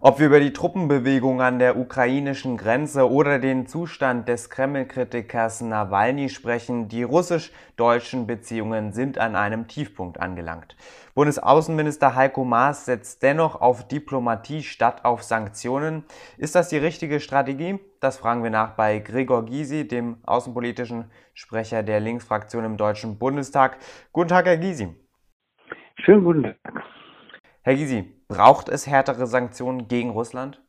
Ob wir über die Truppenbewegung an der ukrainischen Grenze oder den Zustand des Kreml-Kritikers Nawalny sprechen, die russisch-deutschen Beziehungen sind an einem Tiefpunkt angelangt. Bundesaußenminister Heiko Maas setzt dennoch auf Diplomatie statt auf Sanktionen. Ist das die richtige Strategie? Das fragen wir nach bei Gregor Gysi, dem außenpolitischen Sprecher der Linksfraktion im Deutschen Bundestag. Guten Tag, Herr Gysi. Schönen guten Tag. Herr Gysi, braucht es härtere Sanktionen gegen Russland?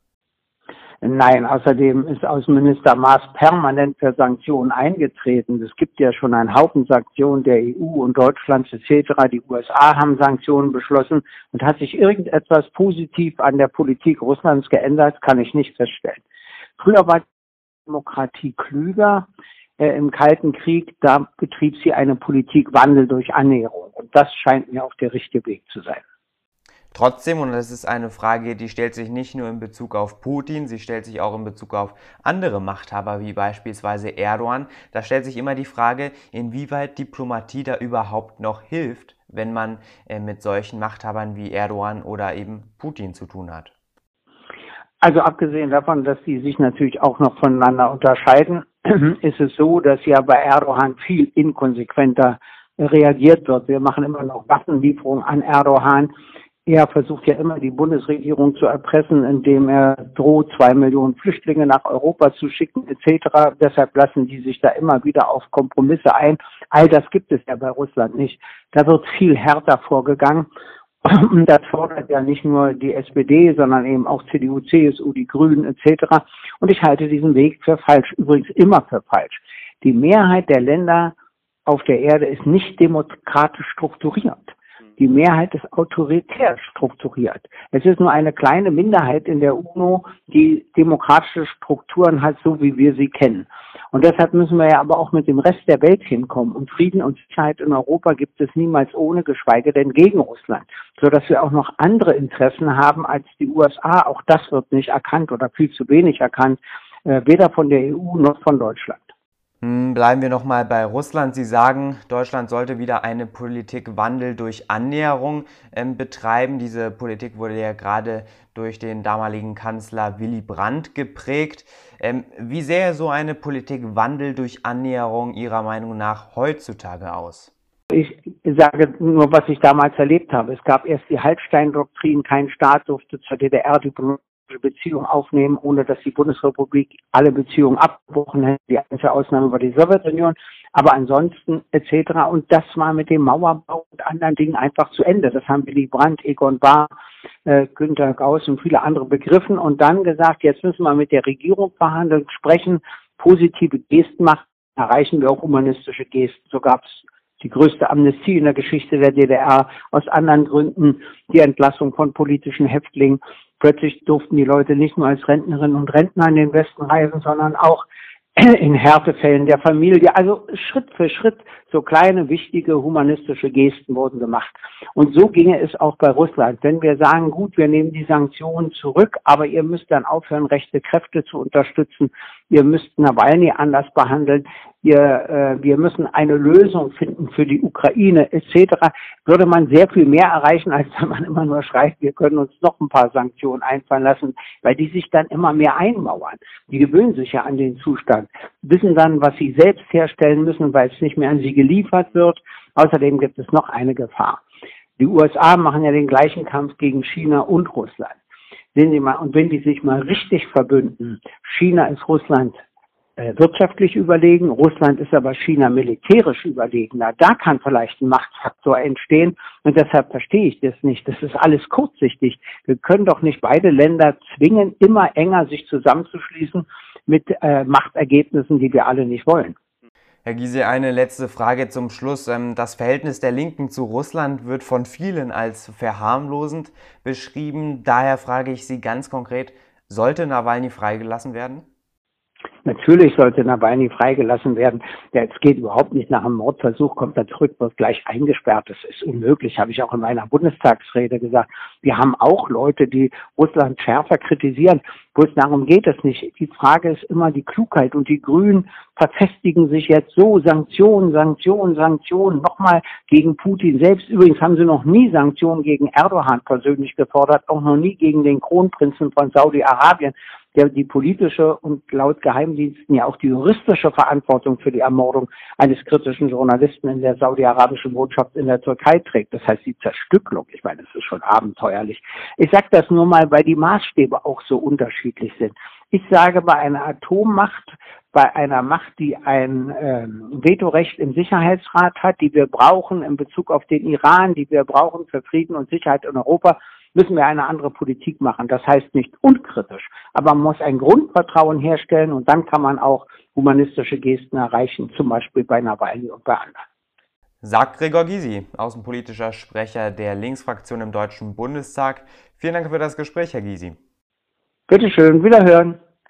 Nein, außerdem ist Außenminister Maas permanent für Sanktionen eingetreten. Es gibt ja schon einen Haufen Sanktionen der EU und Deutschlands etc. Die USA haben Sanktionen beschlossen und hat sich irgendetwas positiv an der Politik Russlands geändert, kann ich nicht feststellen. Früher war die Demokratie klüger. Äh, Im Kalten Krieg, da betrieb sie eine Politikwandel durch Annäherung. Und das scheint mir auch der richtige Weg zu sein. Trotzdem, und das ist eine Frage, die stellt sich nicht nur in Bezug auf Putin, sie stellt sich auch in Bezug auf andere Machthaber wie beispielsweise Erdogan, da stellt sich immer die Frage, inwieweit Diplomatie da überhaupt noch hilft, wenn man äh, mit solchen Machthabern wie Erdogan oder eben Putin zu tun hat. Also abgesehen davon, dass die sich natürlich auch noch voneinander unterscheiden, ist es so, dass ja bei Erdogan viel inkonsequenter reagiert wird. Wir machen immer noch Waffenlieferungen an Erdogan er versucht ja immer, die Bundesregierung zu erpressen, indem er droht, zwei Millionen Flüchtlinge nach Europa zu schicken, etc. Deshalb lassen die sich da immer wieder auf Kompromisse ein. All das gibt es ja bei Russland nicht. Da wird viel härter vorgegangen. Und das fordert ja nicht nur die SPD, sondern eben auch CDU, CSU, die Grünen etc. Und ich halte diesen Weg für falsch, übrigens immer für falsch. Die Mehrheit der Länder auf der Erde ist nicht demokratisch strukturiert. Die Mehrheit ist autoritär strukturiert. Es ist nur eine kleine Minderheit in der UNO, die demokratische Strukturen hat, so wie wir sie kennen. Und deshalb müssen wir ja aber auch mit dem Rest der Welt hinkommen. Und Frieden und Sicherheit in Europa gibt es niemals ohne, geschweige denn gegen Russland. Sodass wir auch noch andere Interessen haben als die USA. Auch das wird nicht erkannt oder viel zu wenig erkannt, äh, weder von der EU noch von Deutschland. Hm, bleiben wir nochmal bei Russland. Sie sagen, Deutschland sollte wieder eine Politikwandel durch Annäherung ähm, betreiben. Diese Politik wurde ja gerade durch den damaligen Kanzler Willy Brandt geprägt. Ähm, wie sähe so eine Politikwandel durch Annäherung Ihrer Meinung nach heutzutage aus? Ich sage nur, was ich damals erlebt habe. Es gab erst die Hallstein-Doktrin, kein Staat durfte zur DDR diplomatische Beziehungen aufnehmen, ohne dass die Bundesrepublik alle Beziehungen abgebrochen hätte. Die einzige Ausnahme war die Sowjetunion. Aber ansonsten etc. Und das war mit dem Mauerbau und anderen Dingen einfach zu Ende. Das haben Willy Brandt, Egon Bahr, äh, Günter Gauss und viele andere begriffen und dann gesagt, jetzt müssen wir mit der Regierung verhandeln, sprechen, positive Gesten machen, erreichen wir auch humanistische Gesten. So gab es die größte Amnestie in der Geschichte der DDR, aus anderen Gründen die Entlassung von politischen Häftlingen. Plötzlich durften die Leute nicht nur als Rentnerinnen und Rentner in den Westen reisen, sondern auch in Härtefällen der Familie. Also Schritt für Schritt so kleine, wichtige humanistische Gesten wurden gemacht. Und so ginge es auch bei Russland. Wenn wir sagen, gut, wir nehmen die Sanktionen zurück, aber ihr müsst dann aufhören, rechte Kräfte zu unterstützen, ihr müsst Nawalny anders behandeln, ihr, äh, wir müssen eine Lösung finden für die Ukraine etc., würde man sehr viel mehr erreichen, als wenn man immer nur schreibt, wir können uns noch ein paar Sanktionen einfallen lassen, weil die sich dann immer mehr einmauern. Die gewöhnen sich ja an den Zustand, wissen dann, was sie selbst herstellen müssen, weil es nicht mehr an sie geliefert wird. Außerdem gibt es noch eine Gefahr. Die USA machen ja den gleichen Kampf gegen China und Russland. Sehen Sie mal, und wenn die sich mal richtig verbünden, China ist Russland äh, wirtschaftlich überlegen, Russland ist aber China militärisch überlegener. Da kann vielleicht ein Machtfaktor entstehen und deshalb verstehe ich das nicht. Das ist alles kurzsichtig. Wir können doch nicht beide Länder zwingen, immer enger sich zusammenzuschließen mit äh, Machtergebnissen, die wir alle nicht wollen. Herr Giese, eine letzte Frage zum Schluss. Ähm, das Verhältnis der Linken zu Russland wird von vielen als verharmlosend beschrieben. Daher frage ich Sie ganz konkret, sollte Nawalny freigelassen werden? Natürlich sollte Nawalny freigelassen werden. Es geht überhaupt nicht nach einem Mordversuch, kommt er zurück, wird gleich eingesperrt. Das ist unmöglich, habe ich auch in meiner Bundestagsrede gesagt. Wir haben auch Leute, die Russland schärfer kritisieren. Bloß darum geht es nicht. Die Frage ist immer die Klugheit und die Grünen verfestigen sich jetzt so, Sanktionen, Sanktionen, Sanktionen, nochmal gegen Putin selbst. Übrigens haben sie noch nie Sanktionen gegen Erdogan persönlich gefordert, auch noch nie gegen den Kronprinzen von Saudi-Arabien der die politische und laut Geheimdiensten ja auch die juristische Verantwortung für die Ermordung eines kritischen Journalisten in der saudi-arabischen Botschaft in der Türkei trägt. Das heißt die Zerstückelung. Ich meine, das ist schon abenteuerlich. Ich sage das nur mal, weil die Maßstäbe auch so unterschiedlich sind. Ich sage, bei einer Atommacht, bei einer Macht, die ein ähm, Vetorecht im Sicherheitsrat hat, die wir brauchen in Bezug auf den Iran, die wir brauchen für Frieden und Sicherheit in Europa, müssen wir eine andere Politik machen. Das heißt nicht unkritisch, aber man muss ein Grundvertrauen herstellen und dann kann man auch humanistische Gesten erreichen, zum Beispiel bei Nawalny und bei anderen. Sagt Gregor Gysi, außenpolitischer Sprecher der Linksfraktion im Deutschen Bundestag. Vielen Dank für das Gespräch, Herr Gysi. Bitte schön, wiederhören.